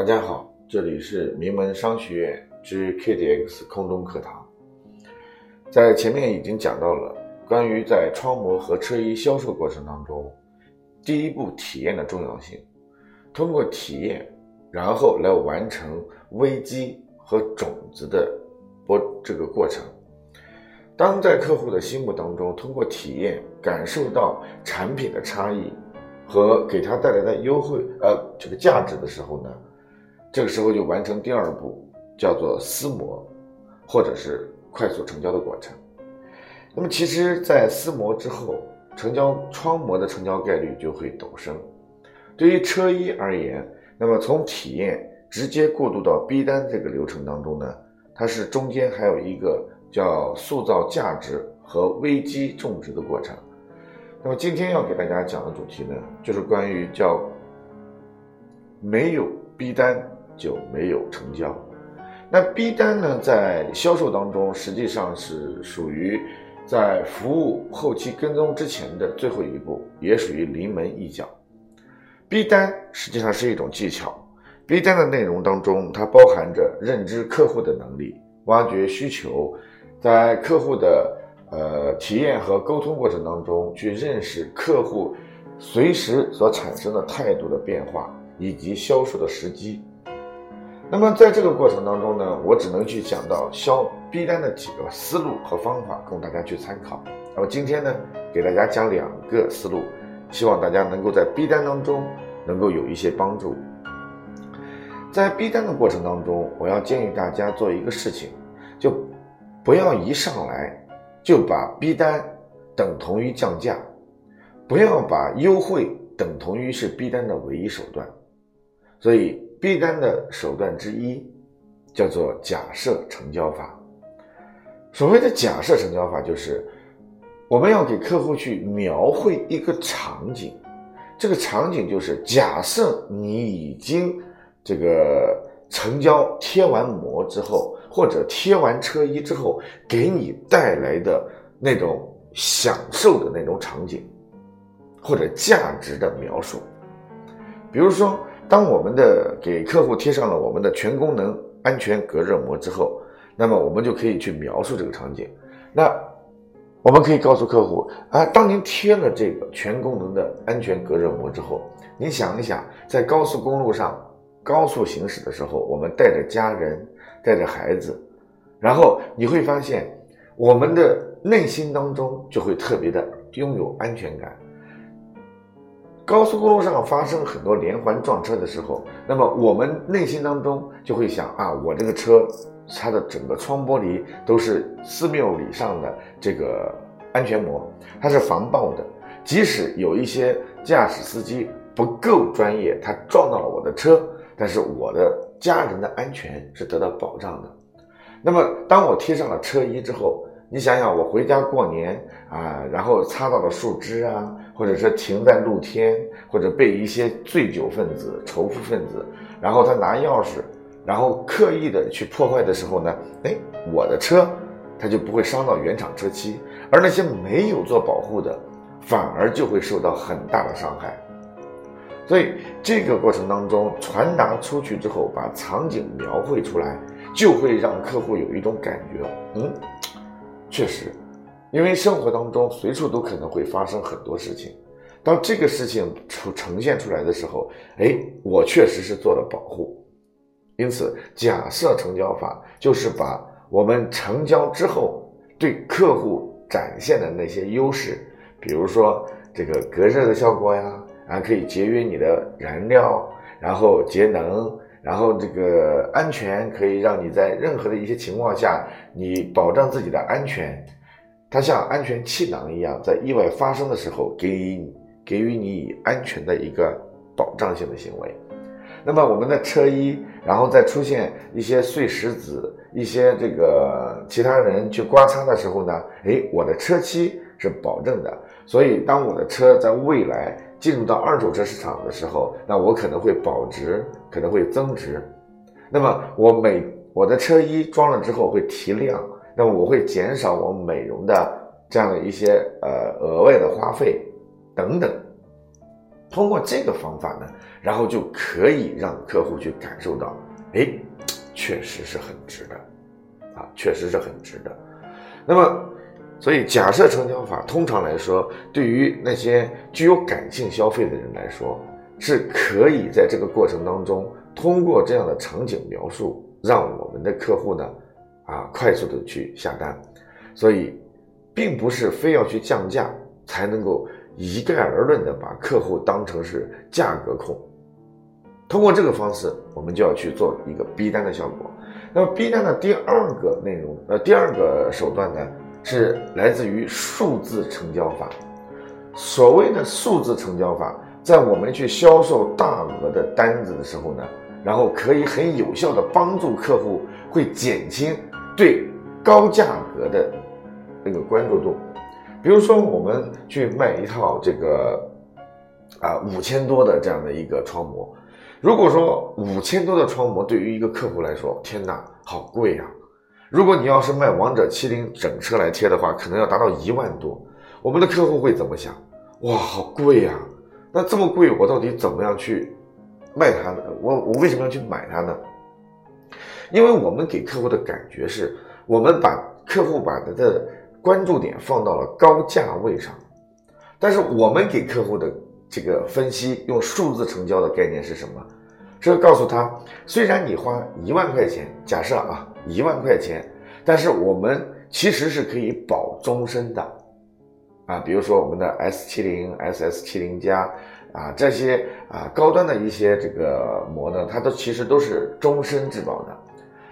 大家好，这里是名门商学院之 KDX 空中课堂。在前面已经讲到了关于在窗膜和车衣销售过程当中，第一步体验的重要性。通过体验，然后来完成危机和种子的播这个过程。当在客户的心目当中，通过体验感受到产品的差异和给他带来的优惠呃这个价值的时候呢？这个时候就完成第二步，叫做撕膜，或者是快速成交的过程。那么，其实，在撕膜之后，成交窗膜的成交概率就会陡升。对于车衣而言，那么从体验直接过渡到逼单这个流程当中呢，它是中间还有一个叫塑造价值和危机种植的过程。那么，今天要给大家讲的主题呢，就是关于叫没有逼单。就没有成交。那 B 单呢，在销售当中实际上是属于在服务后期跟踪之前的最后一步，也属于临门一脚。B 单实际上是一种技巧。B 单的内容当中，它包含着认知客户的能力，挖掘需求，在客户的呃体验和沟通过程当中，去认识客户随时所产生的态度的变化，以及销售的时机。那么在这个过程当中呢，我只能去讲到销 B 单的几个思路和方法，供大家去参考。那么今天呢，给大家讲两个思路，希望大家能够在 B 单当中能够有一些帮助。在 B 单的过程当中，我要建议大家做一个事情，就不要一上来就把 B 单等同于降价，不要把优惠等同于是 B 单的唯一手段。所以。B 单的手段之一叫做假设成交法。所谓的假设成交法，就是我们要给客户去描绘一个场景，这个场景就是假设你已经这个成交贴完膜之后，或者贴完车衣之后，给你带来的那种享受的那种场景，或者价值的描述，比如说。当我们的给客户贴上了我们的全功能安全隔热膜之后，那么我们就可以去描述这个场景。那我们可以告诉客户啊，当您贴了这个全功能的安全隔热膜之后，你想一想，在高速公路上高速行驶的时候，我们带着家人，带着孩子，然后你会发现，我们的内心当中就会特别的拥有安全感。高速公路上发生很多连环撞车的时候，那么我们内心当中就会想啊，我这个车，它的整个窗玻璃都是四缪以上的这个安全膜，它是防爆的。即使有一些驾驶司机不够专业，他撞到了我的车，但是我的家人的安全是得到保障的。那么当我贴上了车衣之后，你想想，我回家过年啊，然后擦到了树枝啊，或者是停在露天，或者被一些醉酒分子、仇富分子，然后他拿钥匙，然后刻意的去破坏的时候呢，哎，我的车他就不会伤到原厂车漆，而那些没有做保护的，反而就会受到很大的伤害。所以这个过程当中传达出去之后，把场景描绘出来，就会让客户有一种感觉，嗯。确实，因为生活当中随处都可能会发生很多事情，当这个事情出呈现出来的时候，哎，我确实是做了保护。因此，假设成交法就是把我们成交之后对客户展现的那些优势，比如说这个隔热的效果呀，啊，可以节约你的燃料，然后节能。然后这个安全可以让你在任何的一些情况下，你保障自己的安全，它像安全气囊一样，在意外发生的时候给予你给予你以安全的一个保障性的行为。那么我们的车衣，然后再出现一些碎石子，一些这个其他人去刮擦的时候呢，哎，我的车漆是保证的，所以当我的车在未来。进入到二手车市场的时候，那我可能会保值，可能会增值。那么我每我的车衣装了之后会提亮，那么我会减少我美容的这样的一些呃额外的花费等等。通过这个方法呢，然后就可以让客户去感受到，哎，确实是很值的，啊，确实是很值的。那么，所以假设成交法通常来说，对于那些具有感性消费的人来说，是可以在这个过程当中，通过这样的场景描述，让我们的客户呢，啊，快速的去下单。所以，并不是非要去降价才能够。一概而论的把客户当成是价格控，通过这个方式，我们就要去做一个逼单的效果。那么逼单的第二个内容，呃，第二个手段呢，是来自于数字成交法。所谓的数字成交法，在我们去销售大额的单子的时候呢，然后可以很有效的帮助客户，会减轻对高价格的那个关注度。比如说，我们去卖一套这个啊五千多的这样的一个窗膜，如果说五千多的窗膜对于一个客户来说，天哪，好贵呀！如果你要是卖王者麒麟整车来贴的话，可能要达到一万多。我们的客户会怎么想？哇，好贵呀！那这么贵，我到底怎么样去卖它呢？我我为什么要去买它呢？因为我们给客户的感觉是，我们把客户把他的。关注点放到了高价位上，但是我们给客户的这个分析用数字成交的概念是什么？是告诉他，虽然你花一万块钱，假设啊一万块钱，但是我们其实是可以保终身的，啊，比如说我们的 S 七零、SS 七零加啊这些啊高端的一些这个膜呢，它都其实都是终身质保的。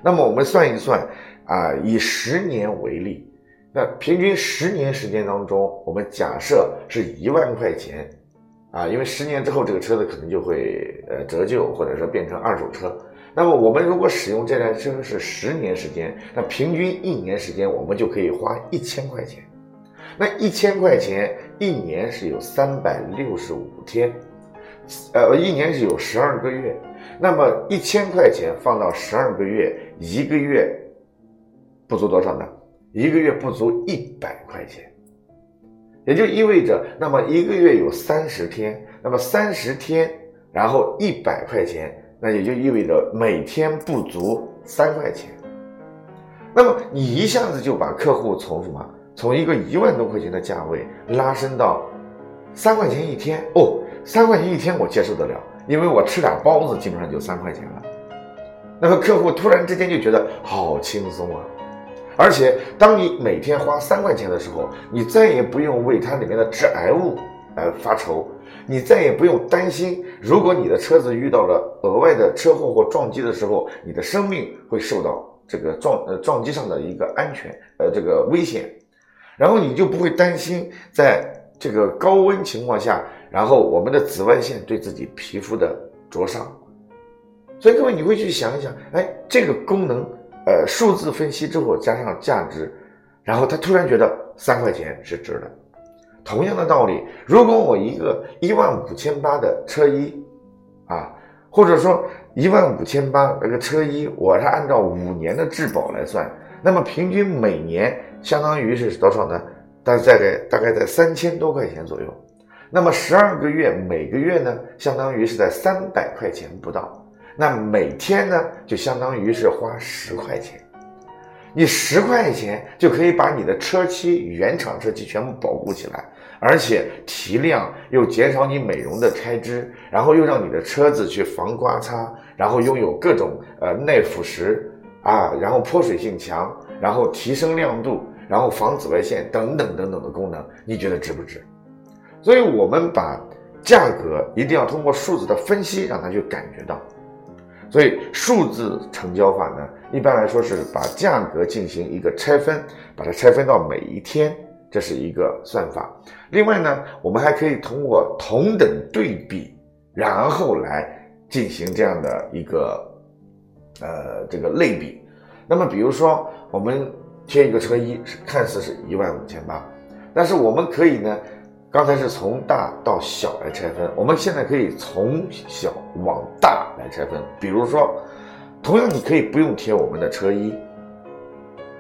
那么我们算一算啊，以十年为例。那平均十年时间当中，我们假设是一万块钱，啊，因为十年之后这个车子可能就会呃折旧，或者说变成二手车。那么我们如果使用这台车是十年时间，那平均一年时间我们就可以花一千块钱。那一千块钱一年是有三百六十五天，呃，一年是有十二个月。那么一千块钱放到十二个月，一个月不足多少呢？一个月不足一百块钱，也就意味着，那么一个月有三十天，那么三十天，然后一百块钱，那也就意味着每天不足三块钱。那么你一下子就把客户从什么，从一个一万多块钱的价位拉升到三块钱一天哦，三块钱一天我接受得了，因为我吃俩包子基本上就三块钱了。那么客户突然之间就觉得好轻松啊。而且，当你每天花三块钱的时候，你再也不用为它里面的致癌物而发愁，你再也不用担心，如果你的车子遇到了额外的车祸或撞击的时候，你的生命会受到这个撞呃撞击上的一个安全呃这个危险，然后你就不会担心在这个高温情况下，然后我们的紫外线对自己皮肤的灼伤。所以各位，你会去想一想，哎，这个功能。呃，数字分析之后加上价值，然后他突然觉得三块钱是值的。同样的道理，如果我一个一万五千八的车衣，啊，或者说一万五千八那个车衣，我是按照五年的质保来算，那么平均每年相当于是多少呢？大概在大概在三千多块钱左右。那么十二个月，每个月呢，相当于是在三百块钱不到。那每天呢，就相当于是花十块钱，你十块钱就可以把你的车漆原厂车漆全部保护起来，而且提亮又减少你美容的开支，然后又让你的车子去防刮擦，然后拥有各种呃耐腐蚀啊，然后泼水性强，然后提升亮度，然后防紫外线等等等等的功能，你觉得值不值？所以我们把价格一定要通过数字的分析，让他去感觉到。所以数字成交法呢，一般来说是把价格进行一个拆分，把它拆分到每一天，这是一个算法。另外呢，我们还可以通过同等对比，然后来进行这样的一个呃这个类比。那么比如说，我们贴一个车衣是，看似是一万五千八，但是我们可以呢。刚才是从大到小来拆分，我们现在可以从小往大来拆分。比如说，同样你可以不用贴我们的车衣，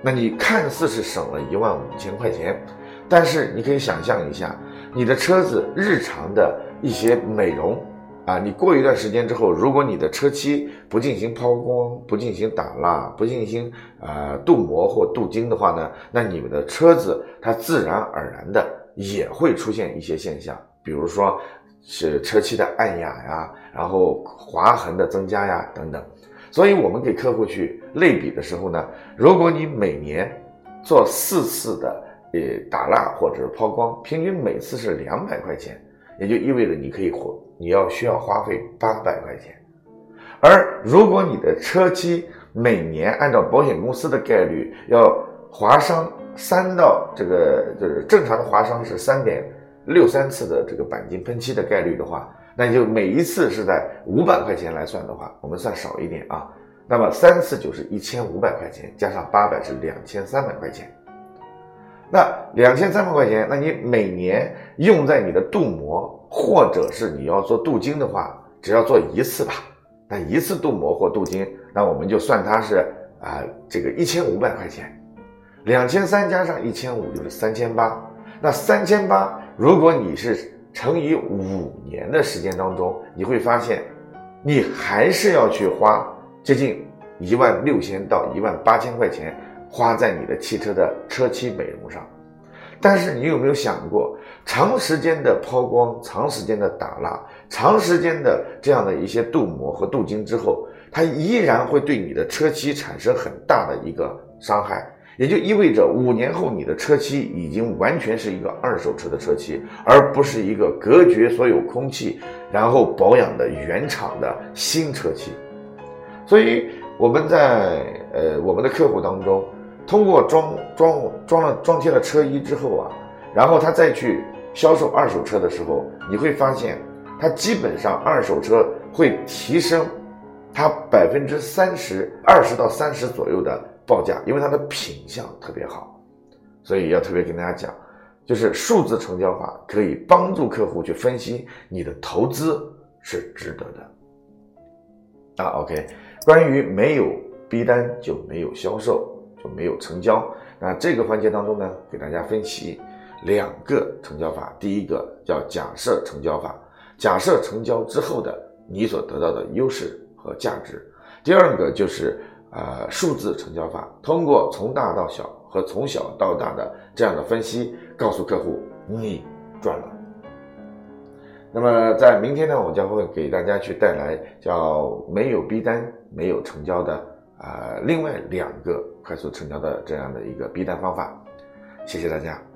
那你看似是省了一万五千块钱，但是你可以想象一下，你的车子日常的一些美容啊，你过一段时间之后，如果你的车漆不进行抛光、不进行打蜡、不进行啊镀膜或镀金的话呢，那你们的车子它自然而然的也会出现一些现象，比如说是车漆的暗哑呀，然后划痕的增加呀等等。所以我们给客户去类比的时候呢，如果你每年做四次的呃打蜡或者抛光，平均每次是两百块钱，也就意味着你可以花你要需要花费八百块钱。而如果你的车漆每年按照保险公司的概率要划伤三到这个就是正常的划伤是三点六三次的这个钣金喷漆的概率的话。那就每一次是在五百块钱来算的话，我们算少一点啊。那么三次就是一千五百块钱，加上八百是两千三百块钱。那两千三百块钱，那你每年用在你的镀膜或者是你要做镀金的话，只要做一次吧。那一次镀膜或镀金，那我们就算它是啊这个一千五百块钱，两千三加上一千五就是三千八。那三千八，如果你是乘以五年的时间当中，你会发现，你还是要去花接近一万六千到一万八千块钱花在你的汽车的车漆美容上。但是你有没有想过，长时间的抛光、长时间的打蜡、长时间的这样的一些镀膜和镀金之后，它依然会对你的车漆产生很大的一个伤害。也就意味着五年后你的车漆已经完全是一个二手车的车漆，而不是一个隔绝所有空气然后保养的原厂的新车漆。所以我们在呃我们的客户当中，通过装装装了装贴了车衣之后啊，然后他再去销售二手车的时候，你会发现他基本上二手车会提升他百分之三十二十到三十左右的。报价，因为它的品相特别好，所以要特别跟大家讲，就是数字成交法可以帮助客户去分析你的投资是值得的。啊，OK，关于没有逼单就没有销售就没有成交，那这个环节当中呢，给大家分析两个成交法，第一个叫假设成交法，假设成交之后的你所得到的优势和价值，第二个就是。呃，数字成交法通过从大到小和从小到大的这样的分析，告诉客户你赚了。那么在明天呢，我将会给大家去带来叫没有逼单、没有成交的呃另外两个快速成交的这样的一个逼单方法。谢谢大家。